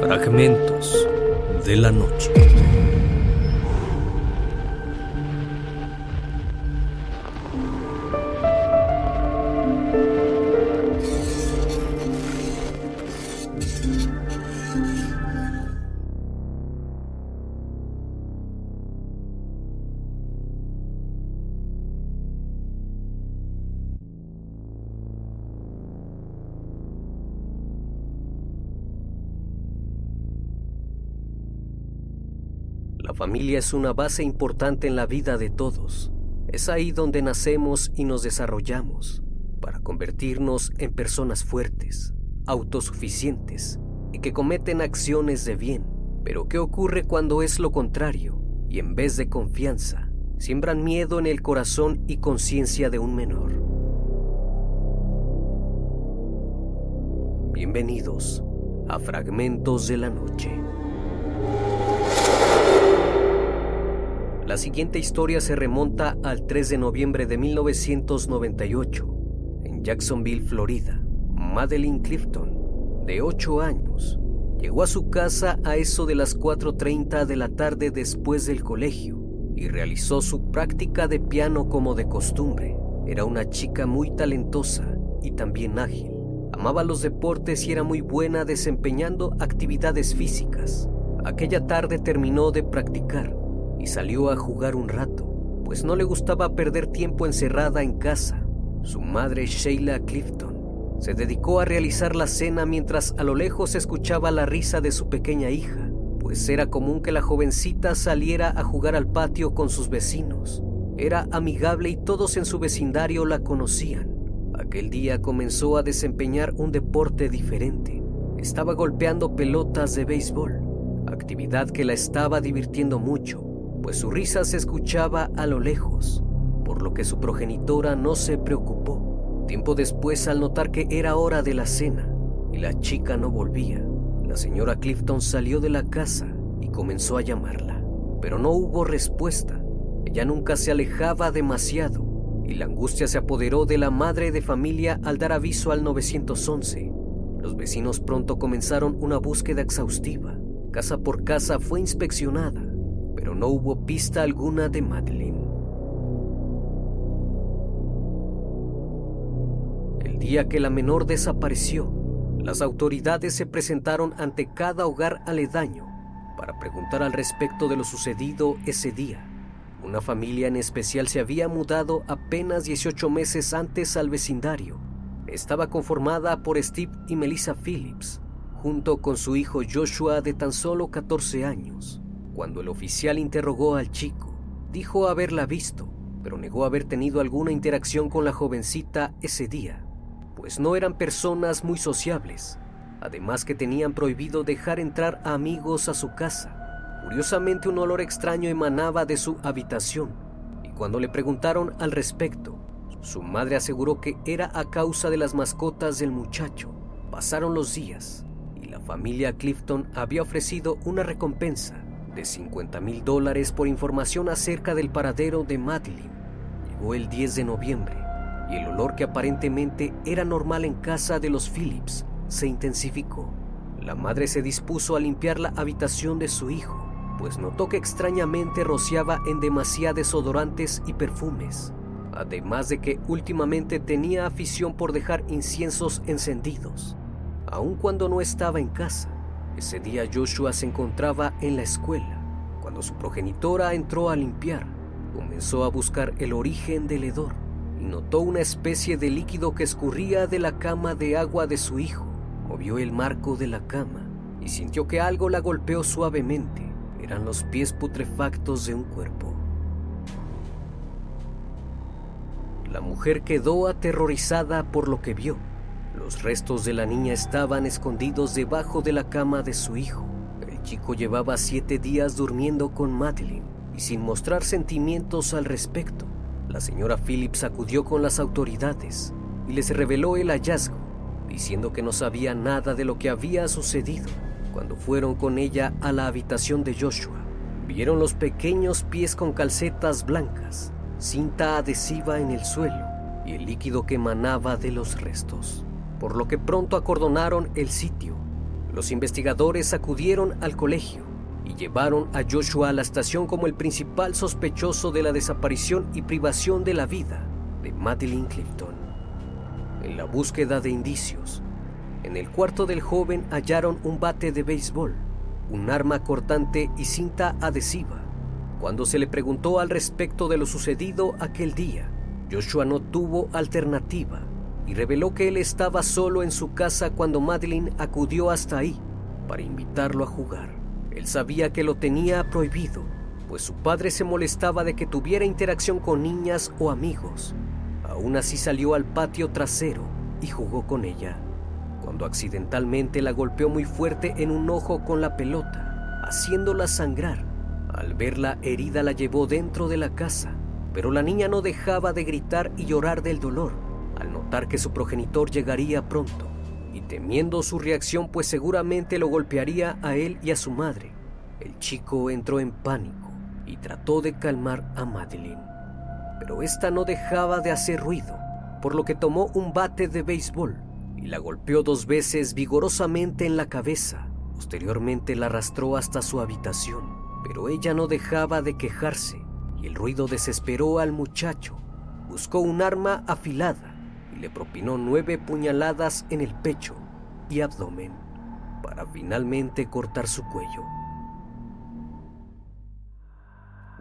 Fragmentos de la noche. La familia es una base importante en la vida de todos. Es ahí donde nacemos y nos desarrollamos para convertirnos en personas fuertes, autosuficientes y que cometen acciones de bien. Pero ¿qué ocurre cuando es lo contrario y en vez de confianza, siembran miedo en el corazón y conciencia de un menor? Bienvenidos a Fragmentos de la Noche. La siguiente historia se remonta al 3 de noviembre de 1998, en Jacksonville, Florida. Madeline Clifton, de 8 años, llegó a su casa a eso de las 4.30 de la tarde después del colegio y realizó su práctica de piano como de costumbre. Era una chica muy talentosa y también ágil. Amaba los deportes y era muy buena desempeñando actividades físicas. Aquella tarde terminó de practicar y salió a jugar un rato, pues no le gustaba perder tiempo encerrada en casa. Su madre, Sheila Clifton, se dedicó a realizar la cena mientras a lo lejos escuchaba la risa de su pequeña hija, pues era común que la jovencita saliera a jugar al patio con sus vecinos. Era amigable y todos en su vecindario la conocían. Aquel día comenzó a desempeñar un deporte diferente. Estaba golpeando pelotas de béisbol, actividad que la estaba divirtiendo mucho pues su risa se escuchaba a lo lejos, por lo que su progenitora no se preocupó. Tiempo después, al notar que era hora de la cena y la chica no volvía, la señora Clifton salió de la casa y comenzó a llamarla, pero no hubo respuesta. Ella nunca se alejaba demasiado y la angustia se apoderó de la madre de familia al dar aviso al 911. Los vecinos pronto comenzaron una búsqueda exhaustiva. Casa por casa fue inspeccionada pero no hubo pista alguna de Madeline. El día que la menor desapareció, las autoridades se presentaron ante cada hogar aledaño para preguntar al respecto de lo sucedido ese día. Una familia en especial se había mudado apenas 18 meses antes al vecindario. Estaba conformada por Steve y Melissa Phillips, junto con su hijo Joshua de tan solo 14 años. Cuando el oficial interrogó al chico, dijo haberla visto, pero negó haber tenido alguna interacción con la jovencita ese día, pues no eran personas muy sociables, además que tenían prohibido dejar entrar a amigos a su casa. Curiosamente un olor extraño emanaba de su habitación, y cuando le preguntaron al respecto, su madre aseguró que era a causa de las mascotas del muchacho. Pasaron los días y la familia Clifton había ofrecido una recompensa de 50 mil dólares por información acerca del paradero de Madeline. Llegó el 10 de noviembre y el olor que aparentemente era normal en casa de los Phillips se intensificó. La madre se dispuso a limpiar la habitación de su hijo, pues notó que extrañamente rociaba en demasiados desodorantes y perfumes, además de que últimamente tenía afición por dejar inciensos encendidos, aun cuando no estaba en casa. Ese día Joshua se encontraba en la escuela. Cuando su progenitora entró a limpiar, comenzó a buscar el origen del hedor y notó una especie de líquido que escurría de la cama de agua de su hijo. Movió el marco de la cama y sintió que algo la golpeó suavemente. Eran los pies putrefactos de un cuerpo. La mujer quedó aterrorizada por lo que vio los restos de la niña estaban escondidos debajo de la cama de su hijo. El chico llevaba siete días durmiendo con Madeline y sin mostrar sentimientos al respecto. La señora Phillips acudió con las autoridades y les reveló el hallazgo, diciendo que no sabía nada de lo que había sucedido. Cuando fueron con ella a la habitación de Joshua, vieron los pequeños pies con calcetas blancas, cinta adhesiva en el suelo y el líquido que emanaba de los restos por lo que pronto acordonaron el sitio. Los investigadores acudieron al colegio y llevaron a Joshua a la estación como el principal sospechoso de la desaparición y privación de la vida de Madeline Clifton. En la búsqueda de indicios, en el cuarto del joven hallaron un bate de béisbol, un arma cortante y cinta adhesiva. Cuando se le preguntó al respecto de lo sucedido aquel día, Joshua no tuvo alternativa y reveló que él estaba solo en su casa cuando Madeline acudió hasta ahí para invitarlo a jugar. Él sabía que lo tenía prohibido, pues su padre se molestaba de que tuviera interacción con niñas o amigos. Aún así salió al patio trasero y jugó con ella, cuando accidentalmente la golpeó muy fuerte en un ojo con la pelota, haciéndola sangrar. Al verla herida la llevó dentro de la casa, pero la niña no dejaba de gritar y llorar del dolor que su progenitor llegaría pronto y temiendo su reacción pues seguramente lo golpearía a él y a su madre. El chico entró en pánico y trató de calmar a Madeline, pero esta no dejaba de hacer ruido, por lo que tomó un bate de béisbol y la golpeó dos veces vigorosamente en la cabeza. Posteriormente la arrastró hasta su habitación, pero ella no dejaba de quejarse y el ruido desesperó al muchacho. Buscó un arma afilada y le propinó nueve puñaladas en el pecho y abdomen para finalmente cortar su cuello.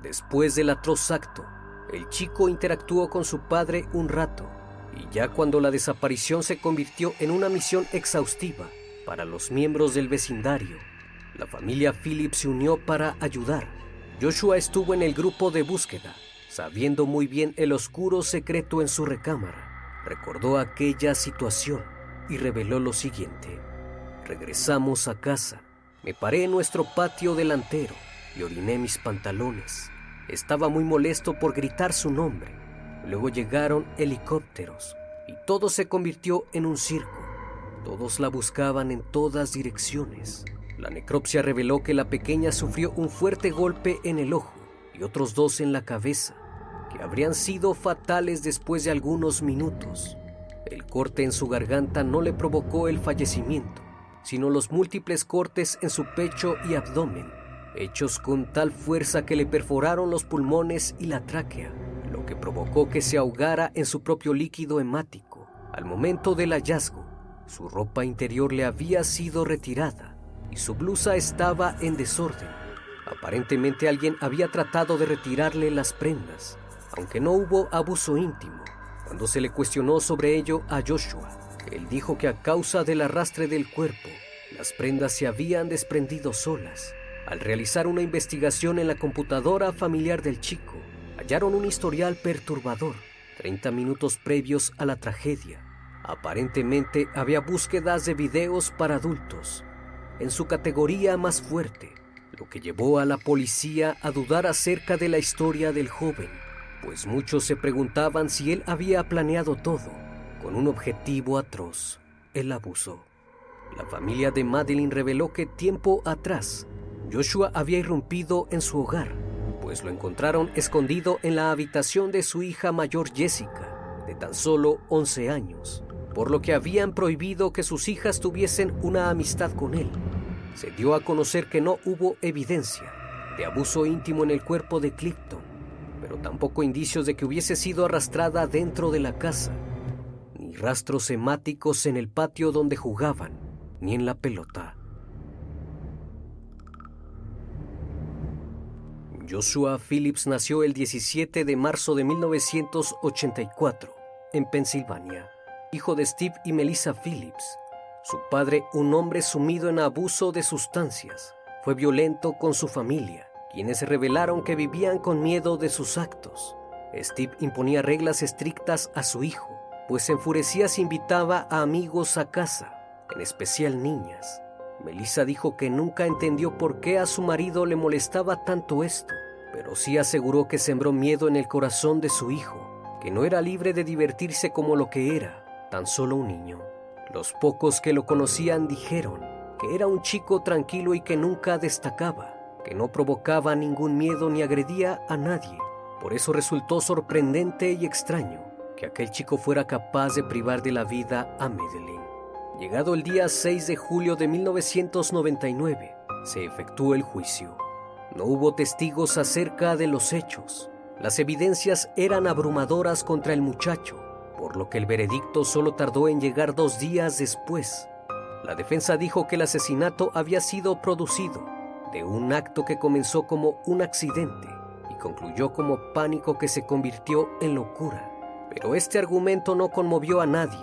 Después del atroz acto, el chico interactuó con su padre un rato y ya cuando la desaparición se convirtió en una misión exhaustiva para los miembros del vecindario, la familia Phillips se unió para ayudar. Joshua estuvo en el grupo de búsqueda, sabiendo muy bien el oscuro secreto en su recámara recordó aquella situación y reveló lo siguiente. Regresamos a casa. Me paré en nuestro patio delantero y oriné mis pantalones. Estaba muy molesto por gritar su nombre. Luego llegaron helicópteros y todo se convirtió en un circo. Todos la buscaban en todas direcciones. La necropsia reveló que la pequeña sufrió un fuerte golpe en el ojo y otros dos en la cabeza que habrían sido fatales después de algunos minutos. El corte en su garganta no le provocó el fallecimiento, sino los múltiples cortes en su pecho y abdomen, hechos con tal fuerza que le perforaron los pulmones y la tráquea, lo que provocó que se ahogara en su propio líquido hemático. Al momento del hallazgo, su ropa interior le había sido retirada y su blusa estaba en desorden. Aparentemente alguien había tratado de retirarle las prendas aunque no hubo abuso íntimo. Cuando se le cuestionó sobre ello a Joshua, él dijo que a causa del arrastre del cuerpo, las prendas se habían desprendido solas. Al realizar una investigación en la computadora familiar del chico, hallaron un historial perturbador, 30 minutos previos a la tragedia. Aparentemente había búsquedas de videos para adultos, en su categoría más fuerte, lo que llevó a la policía a dudar acerca de la historia del joven pues muchos se preguntaban si él había planeado todo con un objetivo atroz, el abuso. La familia de Madeline reveló que tiempo atrás Joshua había irrumpido en su hogar, pues lo encontraron escondido en la habitación de su hija mayor Jessica, de tan solo 11 años, por lo que habían prohibido que sus hijas tuviesen una amistad con él. Se dio a conocer que no hubo evidencia de abuso íntimo en el cuerpo de Clifton, pero tampoco indicios de que hubiese sido arrastrada dentro de la casa, ni rastros hemáticos en el patio donde jugaban, ni en la pelota. Joshua Phillips nació el 17 de marzo de 1984 en Pensilvania, hijo de Steve y Melissa Phillips. Su padre, un hombre sumido en abuso de sustancias, fue violento con su familia quienes revelaron que vivían con miedo de sus actos. Steve imponía reglas estrictas a su hijo, pues se enfurecía si invitaba a amigos a casa, en especial niñas. Melissa dijo que nunca entendió por qué a su marido le molestaba tanto esto, pero sí aseguró que sembró miedo en el corazón de su hijo, que no era libre de divertirse como lo que era, tan solo un niño. Los pocos que lo conocían dijeron que era un chico tranquilo y que nunca destacaba que no provocaba ningún miedo ni agredía a nadie. Por eso resultó sorprendente y extraño que aquel chico fuera capaz de privar de la vida a Madeline, Llegado el día 6 de julio de 1999, se efectuó el juicio. No hubo testigos acerca de los hechos. Las evidencias eran abrumadoras contra el muchacho, por lo que el veredicto solo tardó en llegar dos días después. La defensa dijo que el asesinato había sido producido de un acto que comenzó como un accidente y concluyó como pánico que se convirtió en locura. Pero este argumento no conmovió a nadie,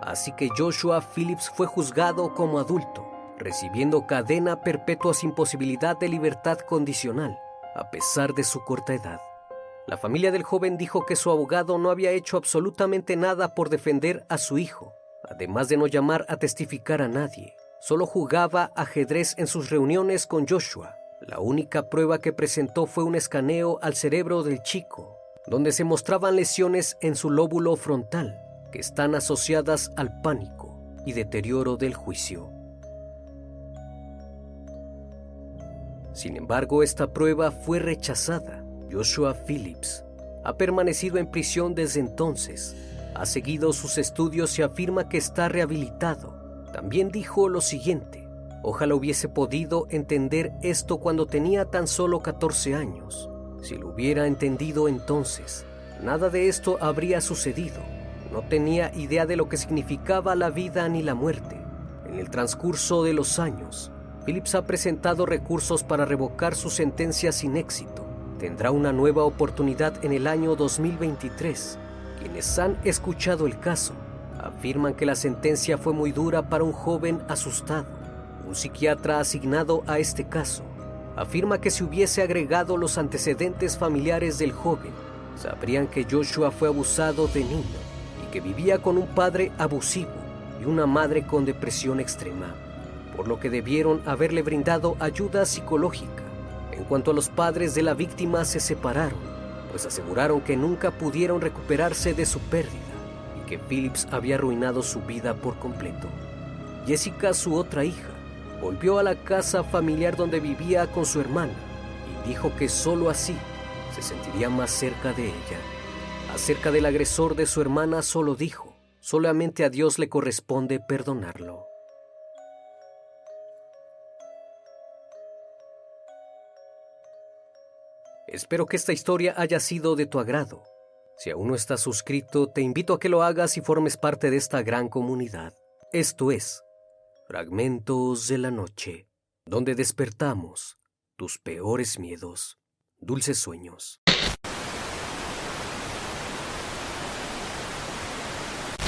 así que Joshua Phillips fue juzgado como adulto, recibiendo cadena perpetua sin posibilidad de libertad condicional, a pesar de su corta edad. La familia del joven dijo que su abogado no había hecho absolutamente nada por defender a su hijo, además de no llamar a testificar a nadie. Solo jugaba ajedrez en sus reuniones con Joshua. La única prueba que presentó fue un escaneo al cerebro del chico, donde se mostraban lesiones en su lóbulo frontal, que están asociadas al pánico y deterioro del juicio. Sin embargo, esta prueba fue rechazada. Joshua Phillips ha permanecido en prisión desde entonces, ha seguido sus estudios y afirma que está rehabilitado también dijo lo siguiente, ojalá hubiese podido entender esto cuando tenía tan solo 14 años. Si lo hubiera entendido entonces, nada de esto habría sucedido. No tenía idea de lo que significaba la vida ni la muerte. En el transcurso de los años, Phillips ha presentado recursos para revocar su sentencia sin éxito. Tendrá una nueva oportunidad en el año 2023. Quienes han escuchado el caso afirman que la sentencia fue muy dura para un joven asustado. Un psiquiatra asignado a este caso afirma que si hubiese agregado los antecedentes familiares del joven, sabrían que Joshua fue abusado de niño y que vivía con un padre abusivo y una madre con depresión extrema, por lo que debieron haberle brindado ayuda psicológica. En cuanto a los padres de la víctima se separaron, pues aseguraron que nunca pudieron recuperarse de su pérdida Phillips había arruinado su vida por completo. Jessica, su otra hija, volvió a la casa familiar donde vivía con su hermana y dijo que sólo así se sentiría más cerca de ella. Acerca del agresor de su hermana solo dijo, solamente a Dios le corresponde perdonarlo. Espero que esta historia haya sido de tu agrado. Si aún no estás suscrito, te invito a que lo hagas y formes parte de esta gran comunidad. Esto es Fragmentos de la Noche, donde despertamos tus peores miedos. Dulces sueños.